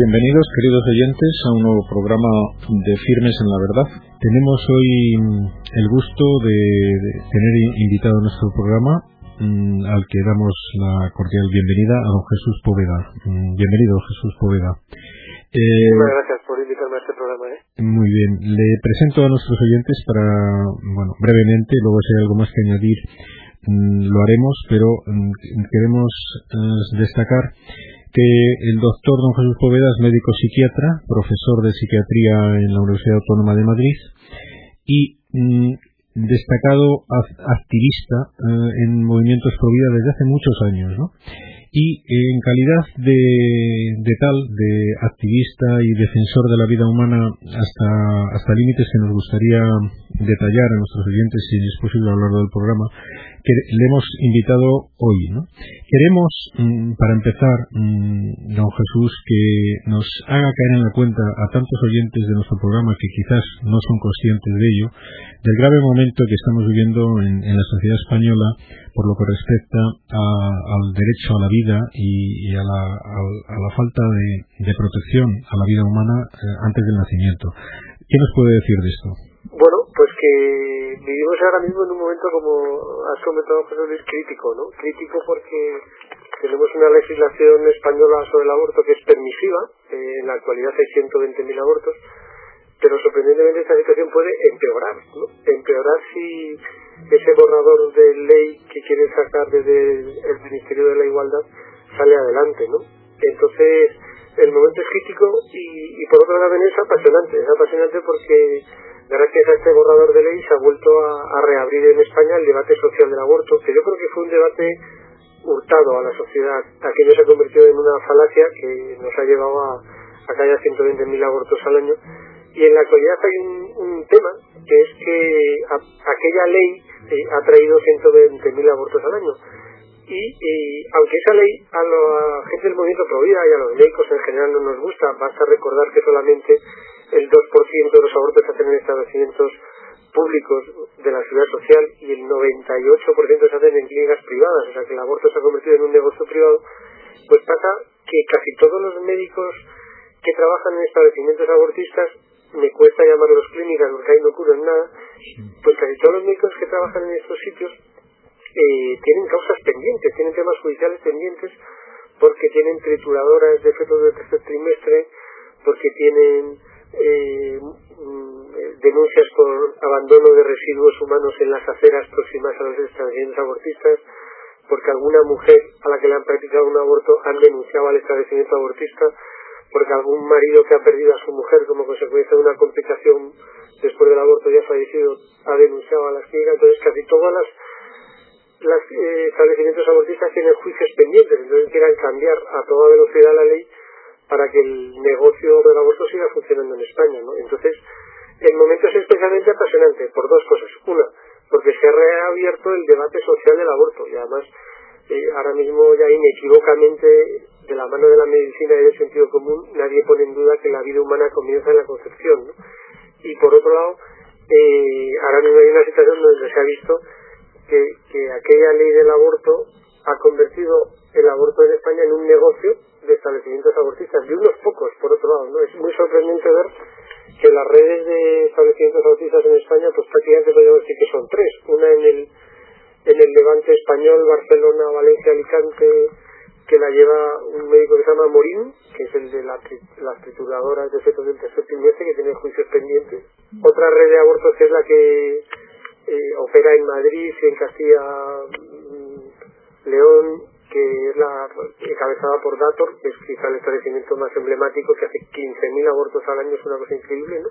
Bienvenidos, queridos oyentes, a un nuevo programa de Firmes en la Verdad. Tenemos hoy mm, el gusto de, tener invitado a nuestro programa mm, al que damos la cordial bienvenida a don Jesús Poveda. Mm, bienvenido, Jesús Poveda. Eh, Muchas gracias por invitarme a este programa. ¿eh? Muy bien, le presento a nuestros oyentes para, bueno, brevemente, luego si hay algo más que añadir lo haremos, pero queremos eh, destacar el doctor don Jesús Poveda es médico psiquiatra, profesor de psiquiatría en la Universidad Autónoma de Madrid y mm, destacado activista eh, en movimientos pro vida desde hace muchos años, ¿no? Y en calidad de, de, tal, de activista y defensor de la vida humana hasta, hasta límites que nos gustaría detallar a nuestros oyentes si es posible a lo largo del programa, que le hemos invitado hoy. ¿no? Queremos, mm, para empezar, mm, don Jesús, que nos haga caer en la cuenta a tantos oyentes de nuestro programa que quizás no son conscientes de ello, del grave momento que estamos viviendo en, la sociedad española por lo que respecta al derecho a la vida y, a, la, falta de, protección a la vida humana eh, antes del nacimiento. ¿Qué nos puede decir de esto? Bueno, pues que vivimos ahora mismo en un momento, como has comentado, José Luis, crítico, ¿no? Crítico porque tenemos una legislación española sobre el aborto que es permisiva, eh, en la actualidad hay 120.000 abortos, pero sorprendentemente esta situación puede empeorar, ¿no? Empeorar si ese borrador de ley que quiere sacar desde el Ministerio de la Igualdad sale adelante, ¿no? Entonces, el momento es crítico y, por otro lado es apasionante, es apasionante porque gracias a este borrador de ley se ha vuelto a, reabrir en España el debate social del aborto, que yo creo que fue un debate hurtado a la sociedad. Aquello se ha convertido en una falacia que nos ha llevado a, a que haya 120.000 abortos al año. Y en la actualidad hay un, tema, que es que aquella ley eh, ha traído 120.000 abortos al año. Y, aunque esa ley a la gente del movimiento pro y a los médicos en general no nos gusta, basta recordar que solamente el 2% de los abortos se hacen en establecimientos públicos de la ciudad social y el 98% se hacen en clínicas privadas, o sea que el aborto se ha convertido en un negocio privado, pues pasa que casi todos los médicos que trabajan en establecimientos abortistas, me cuesta llamarlos clínicas porque ahí no curan nada, pues casi todos los médicos que trabajan en estos sitios eh, tienen causas pendientes, tienen temas judiciales pendientes porque tienen trituradoras de fetos del tercer trimestre, porque tienen eh, denuncias por abandono de residuos humanos en las aceras próximas a los establecimientos abortistas, porque alguna mujer a la que le han practicado un aborto han denunciado al establecimiento abortista, porque algún marido que ha perdido a su mujer como consecuencia de una complicación después del aborto ya fallecido ha denunciado a las clínicas. Entonces casi todas las los eh, establecimientos abortistas tienen juicios pendientes, entonces quieran cambiar a toda velocidad la ley para que el negocio del aborto siga funcionando en España, ¿no? Entonces, el momento es especialmente apasionante por dos cosas. Una, porque se ha reabierto el debate social del aborto y además eh, ahora mismo ya inequívocamente de la mano de la medicina y del sentido común nadie pone en duda que la vida humana comienza en la concepción, ¿no? Y por otro lado, eh, ahora mismo hay una situación donde se ha visto que, que aquella ley del aborto ha convertido el aborto en España en un negocio de establecimientos abortistas, de unos pocos, por otro lado. ¿no? Es muy sorprendente ver que las redes de establecimientos abortistas en España, pues prácticamente podríamos decir que son tres. Una en el, en el Levante español, Barcelona, Valencia, Alicante, que la lleva un médico que se llama Morín, que es el de las trituradoras de fetos del tercer trimestre, que tiene juicios pendientes. Otra red de abortos que es la que eh, opera en Madrid y en Castilla León que es la encabezada por Dator, que es quizá el establecimiento más emblemático, que hace 15.000 abortos al año, es una cosa increíble, ¿no?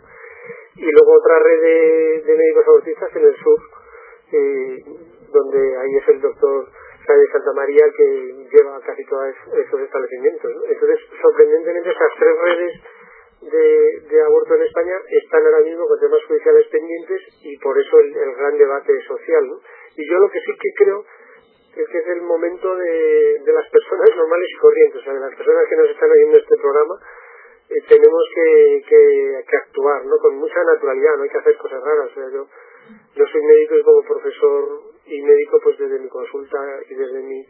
Y luego otra red de, médicos abortistas en el sur, eh, donde ahí es el doctor de Santa María que lleva casi todos esos establecimientos. ¿no? Entonces, sorprendentemente, esas tres redes de, de, aborto en España están ahora mismo con temas judiciales pendientes y por eso el, el gran debate social. ¿no? Y yo lo que sí que creo es que es el momento de, de las personas normales y corrientes, o sea, de las personas que nos están oyendo este programa, eh, tenemos que, que, actuar, ¿no? Con mucha naturalidad, no hay que hacer cosas raras, o sea, yo, yo soy médico y como profesor y médico, pues desde mi consulta y desde mi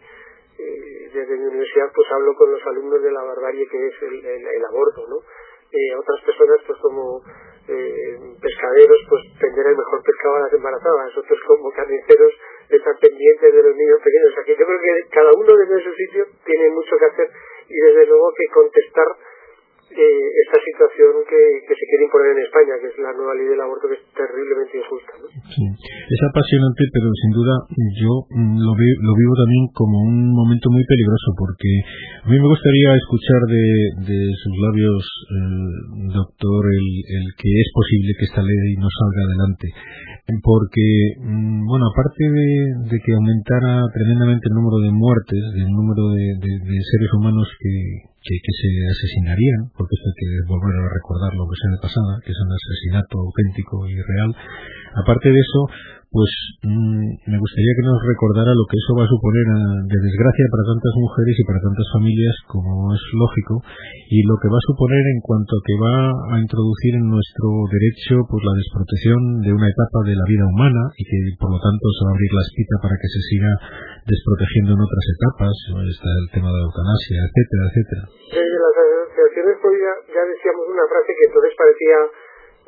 eh, desde mi universidad pues hablo con los alumnos de la barbarie que es el, el, aborto, ¿no? Eh, otras personas pues como eh, pescaderos pues vender el mejor pescado a las embarazadas, otros como carniceros están pendientes de los niños pequeños. O sea que yo creo que cada uno desde su sitio tiene mucho que hacer y desde luego que contestar eh, esta situación que, que, se quiere imponer en España, que es la nueva ley del aborto, que es terriblemente injusta. Es apasionante, pero sin duda yo mm, lo, lo vivo también como un momento muy peligroso, porque a mí me gustaría escuchar de, de sus labios, eh, doctor, el, el que es posible que esta ley no salga adelante porque, mm, bueno, aparte de, que aumentara tremendamente el número de muertes, el número de, seres humanos que, que, se asesinarían, porque esto hay que volver a recordar que se de pasada, que es un asesinato auténtico y real, aparte de eso, pues mm, me gustaría que nos recordara lo que eso va a suponer ah, de desgracia para tantas mujeres y para tantas familias, como es lógico, y lo que va a suponer en cuanto a que va a introducir en nuestro derecho pues la desprotección de una etapa de la vida humana y que por lo tanto se va a abrir la espita para que se siga desprotegiendo en otras etapas, está el tema de la eutanasia, etcétera, etcétera. Las asociaciones ya, ya decíamos una frase que entonces parecía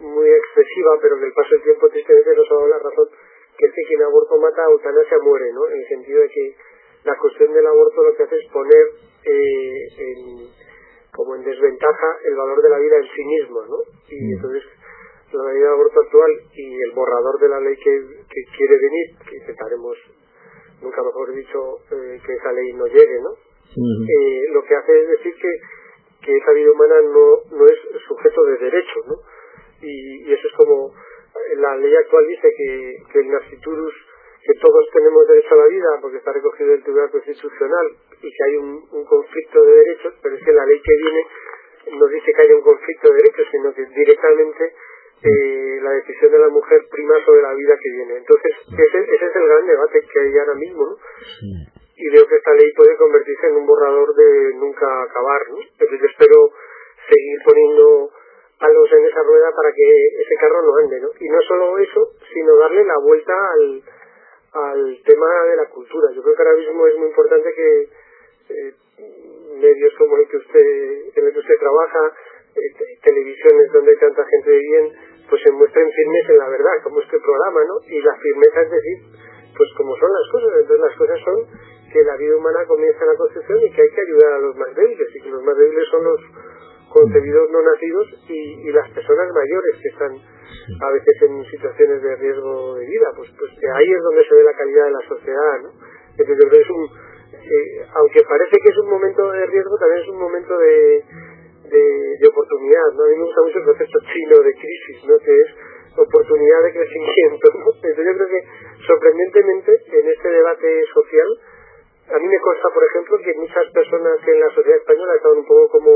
muy excesiva, pero en el paso del tiempo tristemente nos ha dado la razón que es que quien aborto mata, eutanasia muere, ¿no? En el sentido de que la cuestión del aborto lo que hace es poner eh, en, como en desventaja el valor de la vida en sí mismo, ¿no? Y mm. entonces la ley del aborto actual y el borrador de la ley que, que quiere venir, que intentaremos, nunca mejor dicho, eh, que esa ley no llegue, ¿no? eh, lo que hace es decir que, que esa vida humana no, no es sujeto de derecho, ¿no? Y, y eso es como la ley actual dice que, que el nasciturus, que todos tenemos derecho a la vida porque está recogido en el Tribunal Constitucional y que hay un, un conflicto de derechos, pero es que la ley que viene no dice que haya un conflicto de derechos, sino que directamente eh, la decisión de la mujer prima sobre la vida que viene. Entonces, ese, ese es el gran debate que hay ahora mismo, ¿no? Y veo que esta ley puede convertirse en un borrador de nunca acabar, ¿no? Entonces yo espero seguir poniendo palos en esa rueda para que ese carro no ande, ¿no? Y no solo eso, sino darle la vuelta al, al tema de la cultura. Yo creo que ahora mismo es muy importante que eh, medios como el que usted, en el que usted trabaja, eh, televisiones donde hay tanta gente de bien, pues se muestren firmes en la verdad, como este programa, ¿no? Y la firmeza es decir, pues como son las cosas. Entonces las cosas son que la vida humana comienza en la concepción y que hay que ayudar a los más débiles y que los más débiles son los concebidos no nacidos y, y, las personas mayores que están a veces en situaciones de riesgo de vida, pues, pues que ahí es donde se ve la calidad de la sociedad, ¿no? Entonces es un, eh, aunque parece que es un momento de riesgo, también es un momento de, de, oportunidad, ¿no? A mí me gusta mucho el concepto chino de crisis, ¿no? Que es oportunidad de crecimiento, ¿no? Entonces yo creo que sorprendentemente en este debate social, a mí me consta, por ejemplo, que muchas personas en la sociedad española estaban un poco como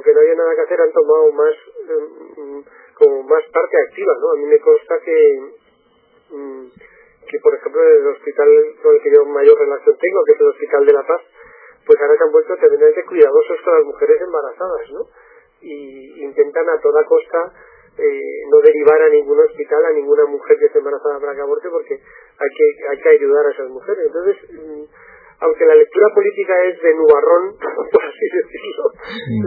como que no había nada que hacer, han tomado más em, como más parte activa, ¿no? A mí me consta que mm, que por ejemplo el hospital con el que yo mayor relación tengo, que es el Hospital de la Paz, pues ahora se han vuelto tremendamente cuidadosos con las mujeres embarazadas, ¿no? Y intentan a toda costa eh, no derivar a ningún hospital a ninguna mujer que esté embarazada para que aborte porque hay que hay que ayudar a esas mujeres. Entonces, mm, aunque la lectura política es de nubarrón, por así decirlo,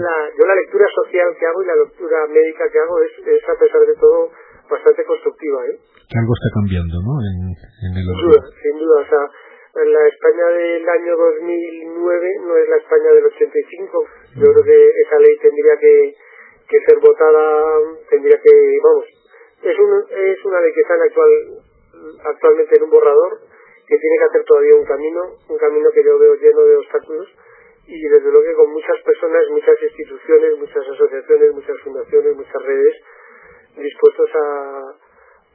la, yo la lectura social que hago y la lectura médica que hago es, es a pesar de todo bastante constructiva. ¿eh? Algo está cambiando, ¿no? En, en el sin duda, sin duda. O sea, la España del año 2009 no es la España del 85. Yo creo que esa ley tendría que, que ser votada, tendría que, vamos, es, un, es una ley que está en actual, actualmente en un borrador que tiene que hacer todavía un camino, un camino que yo veo lleno de obstáculos y desde luego que con muchas personas, muchas instituciones, muchas asociaciones, muchas fundaciones, muchas redes dispuestos a,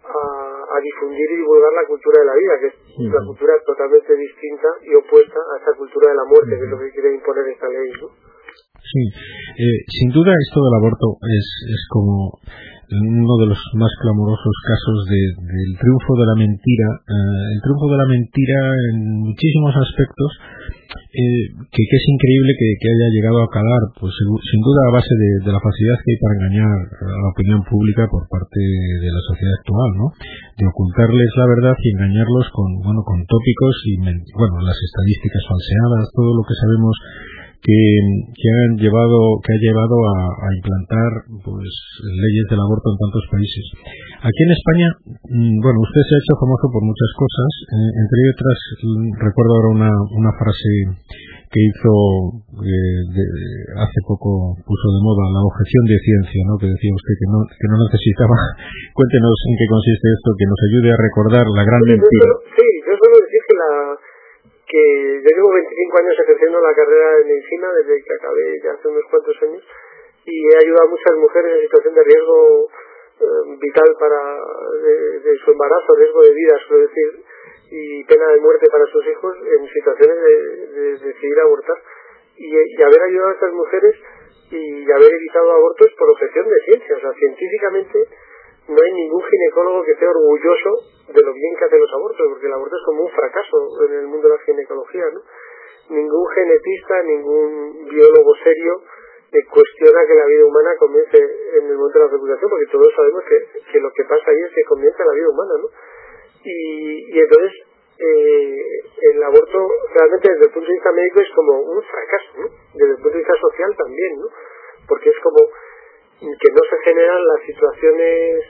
a, difundir y divulgar la cultura de la vida, que es una cultura totalmente distinta y opuesta a esa cultura de la muerte, que es lo que quiere imponer esta ley. Sí, eh, sin duda esto del aborto es, es como uno de los más clamorosos casos del triunfo de la mentira, eh, el triunfo de la mentira en muchísimos aspectos, eh, que, es increíble que, haya llegado a calar, pues sin duda a base de, la facilidad que hay para engañar a la opinión pública por parte de la sociedad actual, ¿no? De ocultarles la verdad y engañarlos con, bueno, con tópicos y, bueno, las estadísticas falseadas, todo lo que sabemos que, que han llevado que ha llevado a, implantar pues leyes del aborto en tantos países. Aquí en España, mm, bueno, usted se ha hecho famoso por muchas cosas, eh, entre otras mm, recuerdo ahora una, una frase que hizo eh, hace poco puso de moda la objeción de ciencia, ¿no? Que decía usted que no que no necesitaba. Cuéntenos en qué consiste esto, que nos ayude a recordar la gran mentira. Sí, yo suelo decir que la que yo llevo 25 años ejerciendo la carrera de medicina desde que acabé ya hace unos cuantos años y he ayudado a muchas mujeres en situación de riesgo eh, vital para de, su embarazo, riesgo de vida, suelo decir, y pena de muerte para sus hijos en situaciones de, decidir abortar. Y, y, haber ayudado a estas mujeres y haber evitado abortos por objeción de ciencia. O sea, científicamente no hay ningún ginecólogo que esté orgulloso de lo bien que hacen los abortos, porque el aborto es como un fracaso en el mundo de la ginecología, ¿no? Ningún genetista, ningún biólogo serio eh, cuestiona que la vida humana comience en el momento de la fecundación, porque todos sabemos que, que lo que pasa ahí es que comienza la vida humana, ¿no? Y, y entonces eh, el aborto realmente desde el punto de vista médico es como un fracaso, ¿no? Desde el punto de vista social también, ¿no? Porque es como que no se generan las situaciones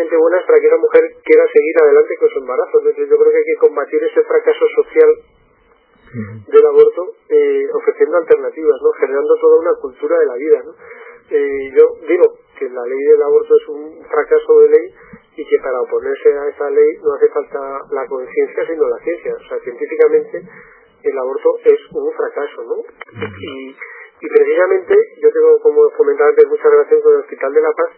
suficientemente buenas para que una mujer quiera seguir adelante con su embarazo. Entonces yo creo que hay que combatir ese fracaso social del aborto eh, ofreciendo alternativas, ¿no? generando toda una cultura de la vida. ¿no? Eh, yo digo que la ley del aborto es un fracaso de ley y que para oponerse a esa ley no hace falta la conciencia sino la ciencia. O sea, científicamente el aborto es un fracaso, ¿no? Y y precisamente yo tengo, como comentaba antes, mucha relación con el Hospital de la Paz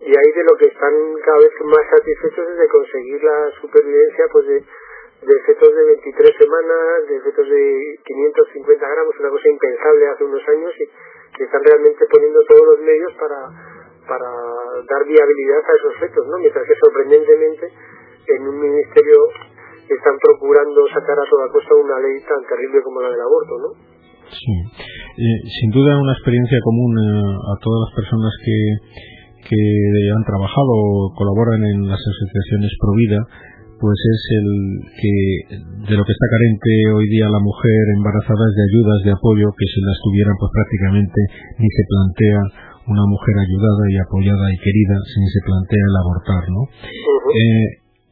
y ahí de lo están cada vez más satisfechos de conseguir la supervivencia pues de, de fetos de 23 semanas, de fetos de 550 gramos, una cosa impensable hace unos años y que están realmente poniendo todos los medios para, para dar viabilidad a esos fetos, ¿no? Mientras que sorprendentemente en un ministerio están procurando sacar a toda costa una ley tan terrible como la del aborto, ¿no? Sí, eh, sin duda una experiencia común eh, a todas las personas que, que han trabajado o colaboran en las asociaciones Provida, pues es el que de lo que está carente hoy día la mujer embarazada es de ayudas, de apoyo, que si las tuvieran pues prácticamente ni se plantea una mujer ayudada y apoyada y querida, ni se plantea el abortar, ¿no?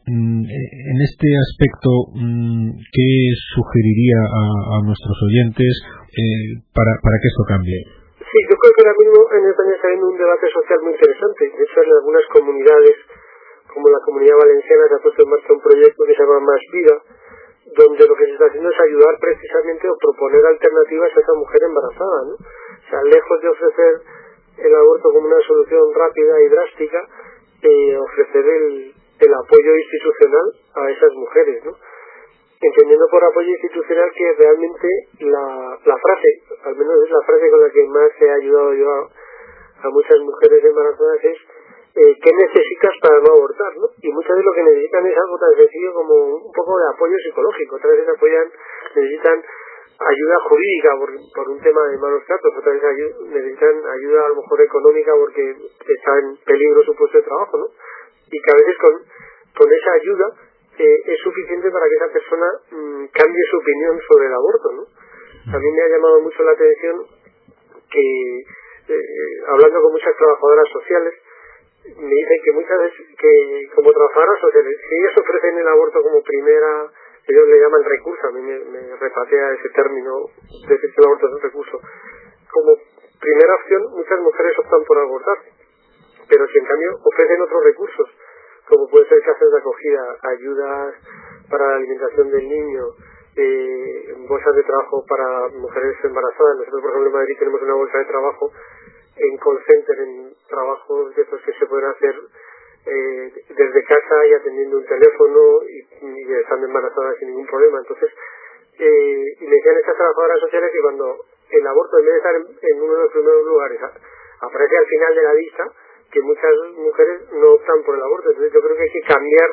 Mm, en este aspecto, mm, ¿qué sugeriría a, nuestros oyentes eh, para, para que esto cambie? Sí, yo creo que ahora mismo en España está habiendo un debate social muy interesante. De hecho, en algunas comunidades, como la comunidad valenciana, se ha puesto en marcha un proyecto que se llama Más Vida, donde lo que se está haciendo es ayudar precisamente o proponer alternativas a esa mujer embarazada. ¿no? O sea, lejos de ofrecer el aborto como una solución rápida y drástica, eh, ofrecer el, el apoyo institucional a esas mujeres, ¿no? Entendiendo por apoyo institucional que realmente la, la frase, al menos es la frase con la que más he ayudado yo a, muchas mujeres embarazadas es eh, ¿qué necesitas para no abortar? ¿no? Y muchas veces lo que necesitan es algo tan sencillo como un poco de apoyo psicológico, otras veces apoyan, necesitan ayuda jurídica por, por un tema de malos tratos, otras veces necesitan ayuda a lo mejor económica porque está en peligro su puesto de trabajo, ¿no? y que a veces con, con esa ayuda eh, es suficiente para que esa persona mm, cambie su opinión sobre el aborto. ¿no? A mí me ha llamado mucho la atención que, eh, hablando con muchas trabajadoras sociales, me dicen que muchas veces, que como trabajadoras sociales, si ellas ofrecen el aborto como primera, ellos le llaman recurso, a mí me, me repatea ese término de decir que el aborto es un recurso, como primera opción muchas mujeres optan por abortar pero si en cambio ofrecen otros recursos, como puede ser casas de acogida, ayudas para la alimentación del niño, eh, bolsas de trabajo para mujeres embarazadas. Nosotros, por ejemplo, en Madrid tenemos una bolsa de trabajo en call center, en trabajos de estos que se pueden hacer eh, desde casa y atendiendo un teléfono y, y, estando embarazadas sin ningún problema. Entonces, eh, y me decían estas trabajadoras sociales que cuando el aborto, en vez de estar en, en uno de los primeros lugares, aparece al final de la lista que muchas mujeres no optan por el aborto. Entonces yo creo que hay que cambiar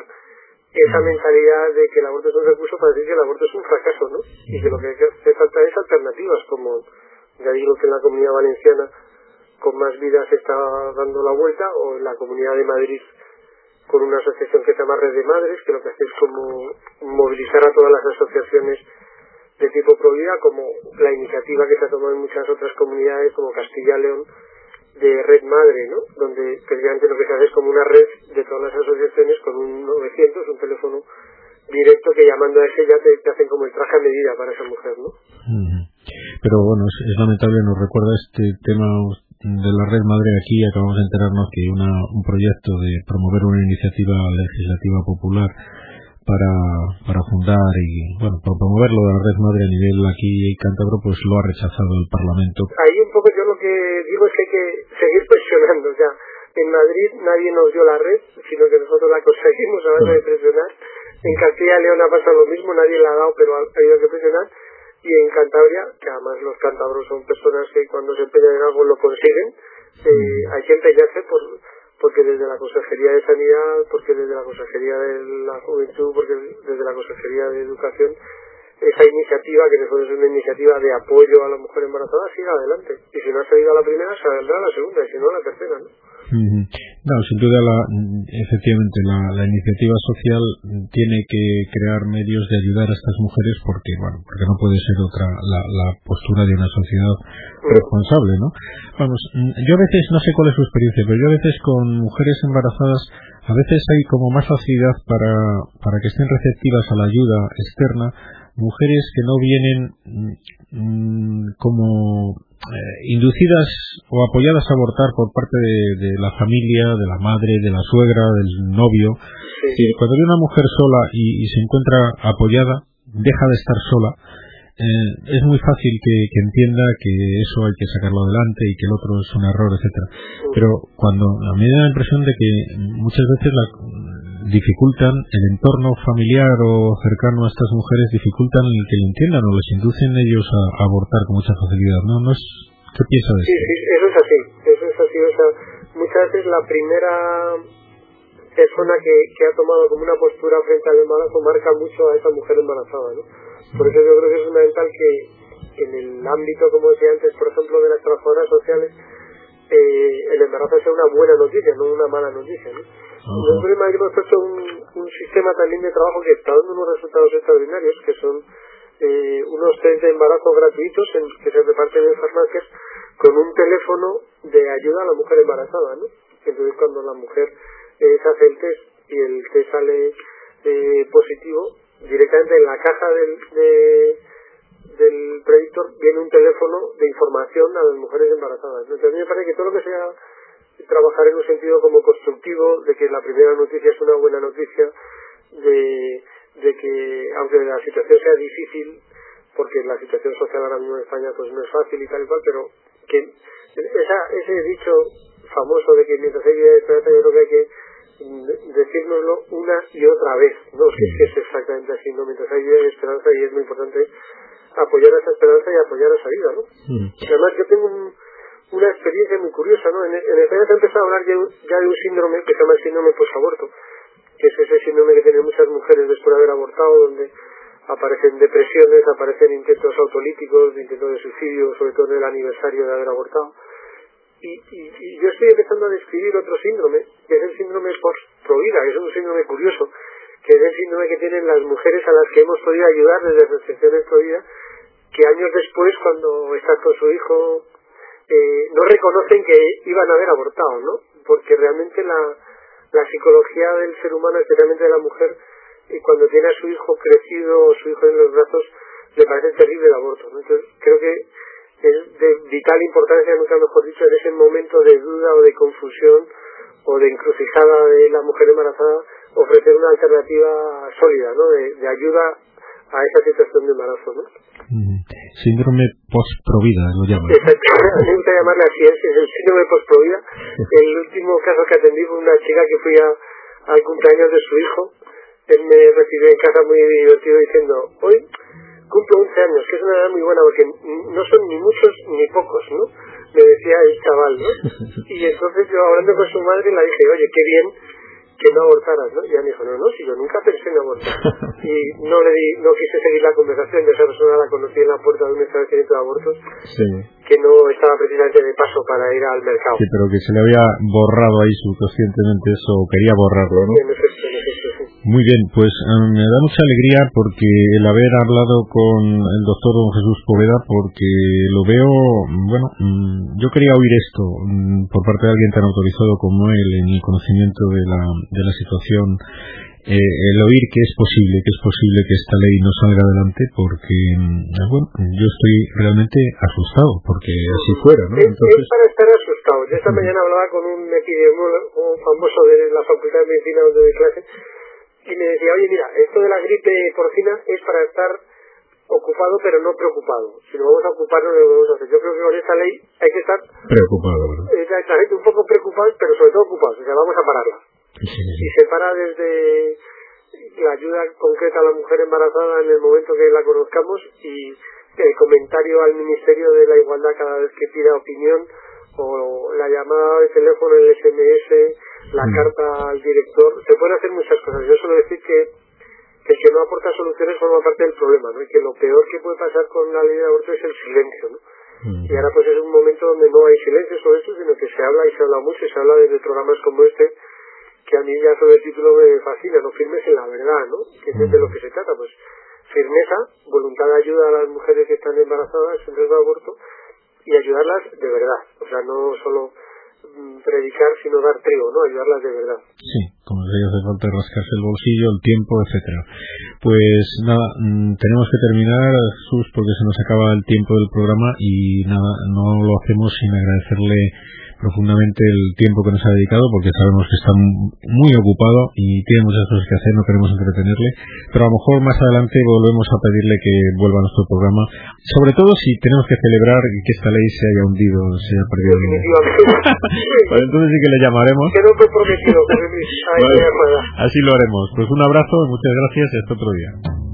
esa mentalidad de que el aborto es un recurso para decir que el aborto es un fracaso, ¿no? Y que lo que hace falta es alternativas, como ya digo que en la comunidad valenciana con más vida se está dando la vuelta, o en la comunidad de Madrid con una asociación que se llama Red de Madres, que lo que hace es como movilizar a todas las asociaciones de tipo Provida, como la iniciativa que se ha tomado en muchas otras comunidades, como Castilla-León, de Red Madre, ¿no? Donde precisamente lo que se hace es como una red de todas las asociaciones con un 900, un teléfono directo que llamando a ese ya te, hacen como el traje a medida para esa mujer, ¿no? Pero bueno, es, lamentable, nos recuerda este tema de la red madre aquí, acabamos de enterarnos que una, un proyecto de promover una iniciativa legislativa popular para, para fundar y, bueno, para promoverlo de la red madre a nivel aquí en Cántabro, pues lo ha rechazado el Parlamento. Ahí un poco digo es que hay que seguir presionando, o sea, en Madrid nadie nos dio la red, sino que nosotros la conseguimos a base de presionar. En Castilla y León ha pasado lo mismo, nadie la ha dado, pero ha habido que presionar. Y en Cantabria, que además los cántabros son personas que cuando se empeñan en algo lo consiguen, eh, hay que empeñarse por porque desde la Consejería de Sanidad, porque desde la Consejería de la Juventud, porque desde la Consejería de Educación, esa iniciativa, que después es una iniciativa de apoyo a la mujer embarazada, siga adelante. Y si no ha salido a la primera, saldrá a la segunda, y si no, a la tercera. ¿no? No, sin duda, la, efectivamente, la, la, iniciativa social tiene que crear medios de ayudar a estas mujeres porque, bueno, porque no puede ser otra la, la postura de una sociedad responsable, ¿no? Vamos, yo a veces, no sé cuál es su experiencia, pero yo a veces con mujeres embarazadas, a veces hay como más facilidad para, para que estén receptivas a la ayuda externa, mujeres que no vienen mmm, como eh, inducidas o apoyadas a abortar por parte de, la familia, de la madre, de la suegra, del novio. cuando ve una mujer sola y, se encuentra apoyada, deja de estar sola, eh, es muy fácil que, entienda que eso hay que sacarlo adelante y que el otro es un error, etcétera. Pero cuando a mí me da la impresión de que muchas veces la, dificultan el entorno familiar o cercano a estas mujeres dificultan el que lo entiendan o les inducen ellos a, abortar con mucha facilidad no no es qué piensa de eso sí, eso es así eso es así o sea muchas veces la primera persona que, que ha tomado como una postura frente al embarazo marca mucho a esa mujer embarazada ¿no? por eso yo creo que es fundamental que en el ámbito como decía antes por ejemplo de las trabajadoras sociales eh, el embarazo sea una buena noticia no una mala noticia ¿no? Nosotros en Madrid hemos puesto un, un, sistema también de trabajo que está dando unos resultados extraordinarios, que son eh, unos test de embarazo gratuitos en, que se reparten en farmacias con un teléfono de ayuda a la mujer embarazada. ¿no? Entonces cuando la mujer eh, se hace el test y el test sale eh, positivo, directamente en la caja del, de, del predictor viene un teléfono de información a las mujeres embarazadas. Entonces a mí me parece que todo lo que sea trabajar en un sentido como constructivo, de que la primera noticia es una buena noticia, de, de que aunque la situación sea difícil, porque la situación social ahora mismo en España pues no es fácil y tal y cual, pero que esa, ese dicho famoso de que mientras hay vida de esperanza yo creo que hay que decírnoslo una y otra vez, no sé si es exactamente así, ¿no? mientras hay vida de esperanza y es muy importante apoyar esa esperanza y apoyar esa vida, ¿no? Además yo tengo un, una experiencia muy curiosa, ¿no? En, en España se ha empezado a hablar ya, de un síndrome que se llama el síndrome posaborto, que es ese síndrome que tienen muchas mujeres después de haber abortado, donde aparecen depresiones, aparecen intentos autolíticos, intentos de suicidio, sobre todo en el aniversario de haber abortado. Y, y, yo estoy empezando a describir otro síndrome, que es el síndrome post-provida, que es un síndrome curioso, que es el síndrome que tienen las mujeres a las que hemos podido ayudar desde Recepciones Provida, que años después, cuando estás con su hijo eh, no reconocen que iban a haber abortado, ¿no? Porque realmente la, psicología del ser humano, especialmente de la mujer, y cuando tiene a su hijo crecido o su hijo en los brazos, le parece terrible el aborto. ¿no? Entonces, creo que es de vital importancia, nunca mejor dicho, en ese momento de duda o de confusión o de encrucijada de la mujer embarazada, ofrecer una alternativa sólida, ¿no? De, de ayuda a esa situación de embarazo, ¿no? Síndrome post-provida, lo llaman. Exacto, me gusta llamarle así, es, el síndrome post-provida. El último caso que atendí fue una chica que fui a, al cumpleaños de su hijo. Él me recibió en casa muy divertido diciendo, hoy cumplo 11 años, que es una edad muy buena porque no son ni muchos ni pocos, ¿no? Me decía el chaval, ¿no? Y entonces yo hablando con su madre le dije, oye, qué bien que no abortaras, ¿no? Y ella me dijo, no, no, si yo nunca pensé en abortar. Y no le di, no quise seguir la conversación, de esa persona la conocí en la puerta de un establecimiento de abortos, Sí. que no estaba precisamente de paso para ir al mercado. Sí, pero que se le había borrado ahí subconscientemente eso, o quería borrarlo, ¿no? En efecto, en efecto, sí. Muy bien, pues eh, me da mucha alegría porque el haber hablado con el doctor don Jesús Poveda, porque lo veo, bueno, mm, yo quería oír esto mm, por parte de alguien tan autorizado como él en el conocimiento de la, de la situación, eh, el oír que es posible, que es posible que esta ley no salga adelante, porque, mm, bueno, yo estoy realmente asustado, porque así fuera, ¿no? Es, es Entonces, para estar asustado. Yo esta mañana hablaba con un epidemiólogo famoso de la Facultad de Medicina donde doy clase y me decía, oye, mira, esto de la gripe porcina es para estar ocupado pero no preocupado. Si no vamos a ocuparnos lo vamos a hacer. Yo creo que con esta ley hay que estar preocupado, ¿verdad? exactamente un poco preocupados, pero sobre todo ocupados. O sea, vamos a pararla. Sí, sí, sí. Y se para desde la ayuda concreta a la mujer embarazada en el momento que la conozcamos y el comentario al Ministerio de la Igualdad cada vez que pida opinión o la llamada de teléfono, el SMS, la Mm. carta al director. Se pueden hacer muchas cosas. Yo suelo decir que, que el que no aporta soluciones forma parte del problema, ¿no? Y que lo peor que puede pasar con la ley de aborto es el silencio, ¿no? Mm. Y ahora pues es un momento donde no hay silencio sobre esto, sino que se habla y se habla mucho y se habla desde programas como este, que a mí ya sobre el título me fascina, no firmes en la verdad, ¿no? Que es de lo que se trata, pues firmeza, voluntad de ayuda a las mujeres que están embarazadas en riesgo de aborto y ayudarlas de verdad, o sea, no solo mm, predicar, sino dar trigo, ¿no? Ayudarlas de verdad. Sí, como si hace falta rascarse el bolsillo, el tiempo, etcétera. Pues nada, mm, tenemos que terminar, Jesús, porque se nos acaba el tiempo del programa y nada, no lo hacemos sin agradecerle profundamente el tiempo que nos ha dedicado, porque sabemos que está muy ocupado y tiene muchas cosas que hacer, no queremos entretenerle, pero a lo mejor más adelante volvemos a pedirle que vuelva a nuestro programa, sobre todo si tenemos que celebrar que esta ley se haya hundido, se haya perdido. Pues entonces sí que le llamaremos. Quedó comprometido. Así lo haremos. Pues un abrazo, muchas gracias y hasta otro día.